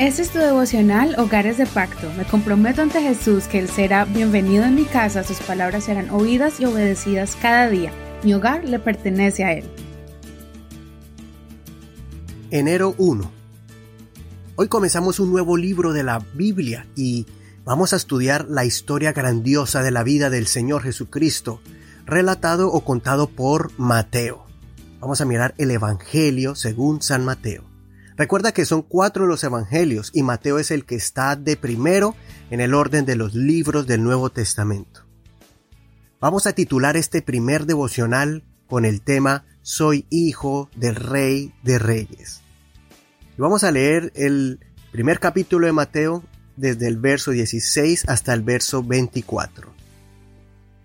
Este es tu devocional Hogares de Pacto. Me comprometo ante Jesús que Él será bienvenido en mi casa, sus palabras serán oídas y obedecidas cada día. Mi hogar le pertenece a Él. Enero 1. Hoy comenzamos un nuevo libro de la Biblia y vamos a estudiar la historia grandiosa de la vida del Señor Jesucristo, relatado o contado por Mateo. Vamos a mirar el Evangelio según San Mateo. Recuerda que son cuatro los evangelios y Mateo es el que está de primero en el orden de los libros del Nuevo Testamento. Vamos a titular este primer devocional con el tema Soy hijo del Rey de Reyes. Y vamos a leer el primer capítulo de Mateo desde el verso 16 hasta el verso 24.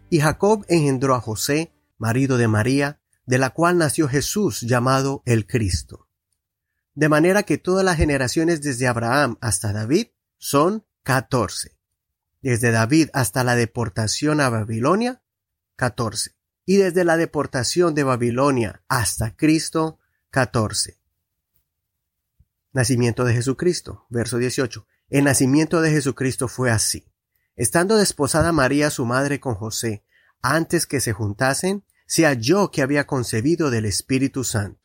Y Jacob engendró a José, marido de María, de la cual nació Jesús llamado el Cristo de manera que todas las generaciones desde Abraham hasta David son catorce. Desde David hasta la deportación a Babilonia, catorce. Y desde la deportación de Babilonia hasta Cristo, catorce. Nacimiento de Jesucristo, verso 18. El nacimiento de Jesucristo fue así. Estando desposada María su madre con José, antes que se juntasen, se halló que había concebido del Espíritu Santo.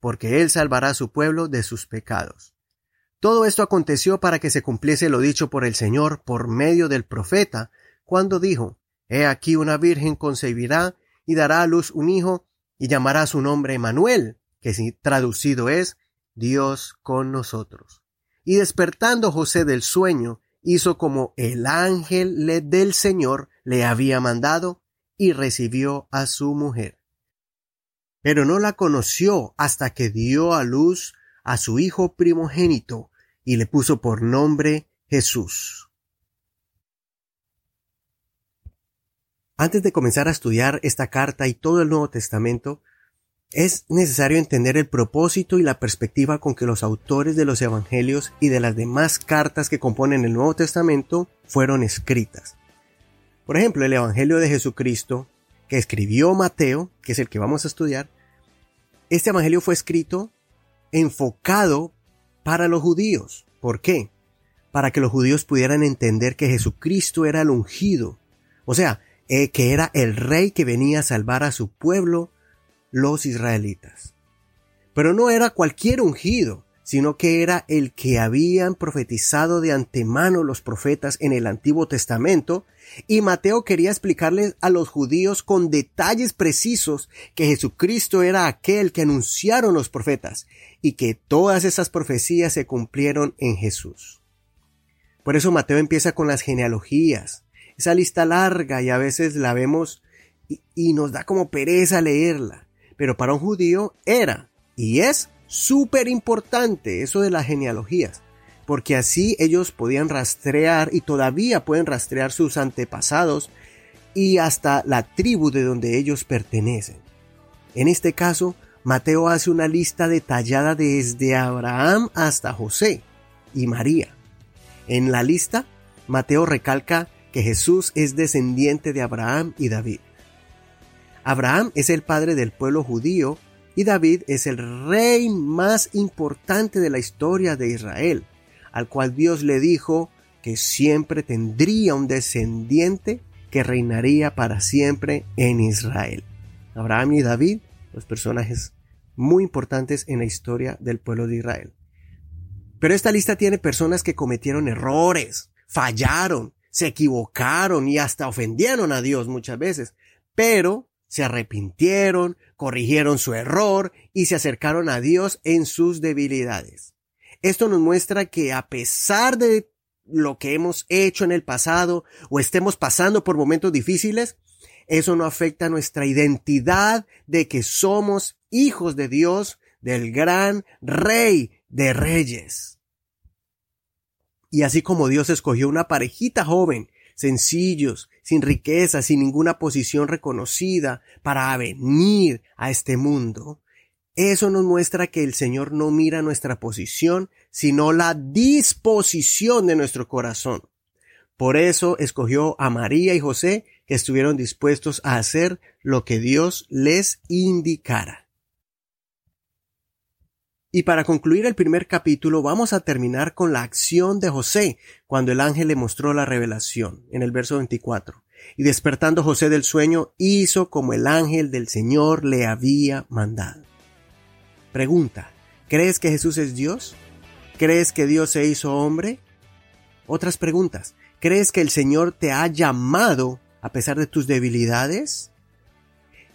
porque él salvará a su pueblo de sus pecados. Todo esto aconteció para que se cumpliese lo dicho por el Señor por medio del profeta, cuando dijo, He aquí una virgen concebirá y dará a luz un hijo, y llamará su nombre Manuel, que traducido es Dios con nosotros. Y despertando José del sueño, hizo como el ángel del Señor le había mandado, y recibió a su mujer pero no la conoció hasta que dio a luz a su hijo primogénito y le puso por nombre Jesús. Antes de comenzar a estudiar esta carta y todo el Nuevo Testamento, es necesario entender el propósito y la perspectiva con que los autores de los Evangelios y de las demás cartas que componen el Nuevo Testamento fueron escritas. Por ejemplo, el Evangelio de Jesucristo que escribió Mateo, que es el que vamos a estudiar, este evangelio fue escrito enfocado para los judíos. ¿Por qué? Para que los judíos pudieran entender que Jesucristo era el ungido, o sea, eh, que era el rey que venía a salvar a su pueblo, los israelitas. Pero no era cualquier ungido, sino que era el que habían profetizado de antemano los profetas en el Antiguo Testamento, y Mateo quería explicarles a los judíos con detalles precisos que Jesucristo era aquel que anunciaron los profetas, y que todas esas profecías se cumplieron en Jesús. Por eso Mateo empieza con las genealogías, esa lista larga y a veces la vemos y, y nos da como pereza leerla, pero para un judío era y es súper importante eso de las genealogías, porque así ellos podían rastrear y todavía pueden rastrear sus antepasados y hasta la tribu de donde ellos pertenecen. En este caso, Mateo hace una lista detallada desde Abraham hasta José y María. En la lista, Mateo recalca que Jesús es descendiente de Abraham y David. Abraham es el padre del pueblo judío y David es el rey más importante de la historia de Israel, al cual Dios le dijo que siempre tendría un descendiente que reinaría para siempre en Israel. Abraham y David, los personajes muy importantes en la historia del pueblo de Israel. Pero esta lista tiene personas que cometieron errores, fallaron, se equivocaron y hasta ofendieron a Dios muchas veces. Pero se arrepintieron, corrigieron su error y se acercaron a Dios en sus debilidades. Esto nos muestra que a pesar de lo que hemos hecho en el pasado o estemos pasando por momentos difíciles, eso no afecta nuestra identidad de que somos hijos de Dios, del gran Rey de Reyes. Y así como Dios escogió una parejita joven, sencillos, sin riqueza, sin ninguna posición reconocida, para venir a este mundo, eso nos muestra que el Señor no mira nuestra posición, sino la disposición de nuestro corazón. Por eso escogió a María y José, que estuvieron dispuestos a hacer lo que Dios les indicara. Y para concluir el primer capítulo vamos a terminar con la acción de José cuando el ángel le mostró la revelación en el verso 24. Y despertando José del sueño hizo como el ángel del Señor le había mandado. Pregunta, ¿crees que Jesús es Dios? ¿Crees que Dios se hizo hombre? Otras preguntas, ¿crees que el Señor te ha llamado a pesar de tus debilidades?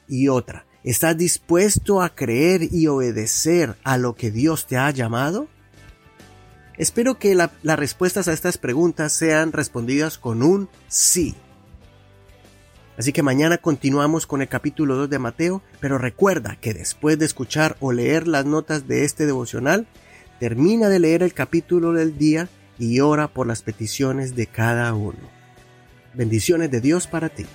Y otra, ¿Estás dispuesto a creer y obedecer a lo que Dios te ha llamado? Espero que las respuestas a estas preguntas sean respondidas con un sí. Así que mañana continuamos con el capítulo 2 de Mateo, pero recuerda que después de escuchar o leer las notas de este devocional, termina de leer el capítulo del día y ora por las peticiones de cada uno. Bendiciones de Dios para ti.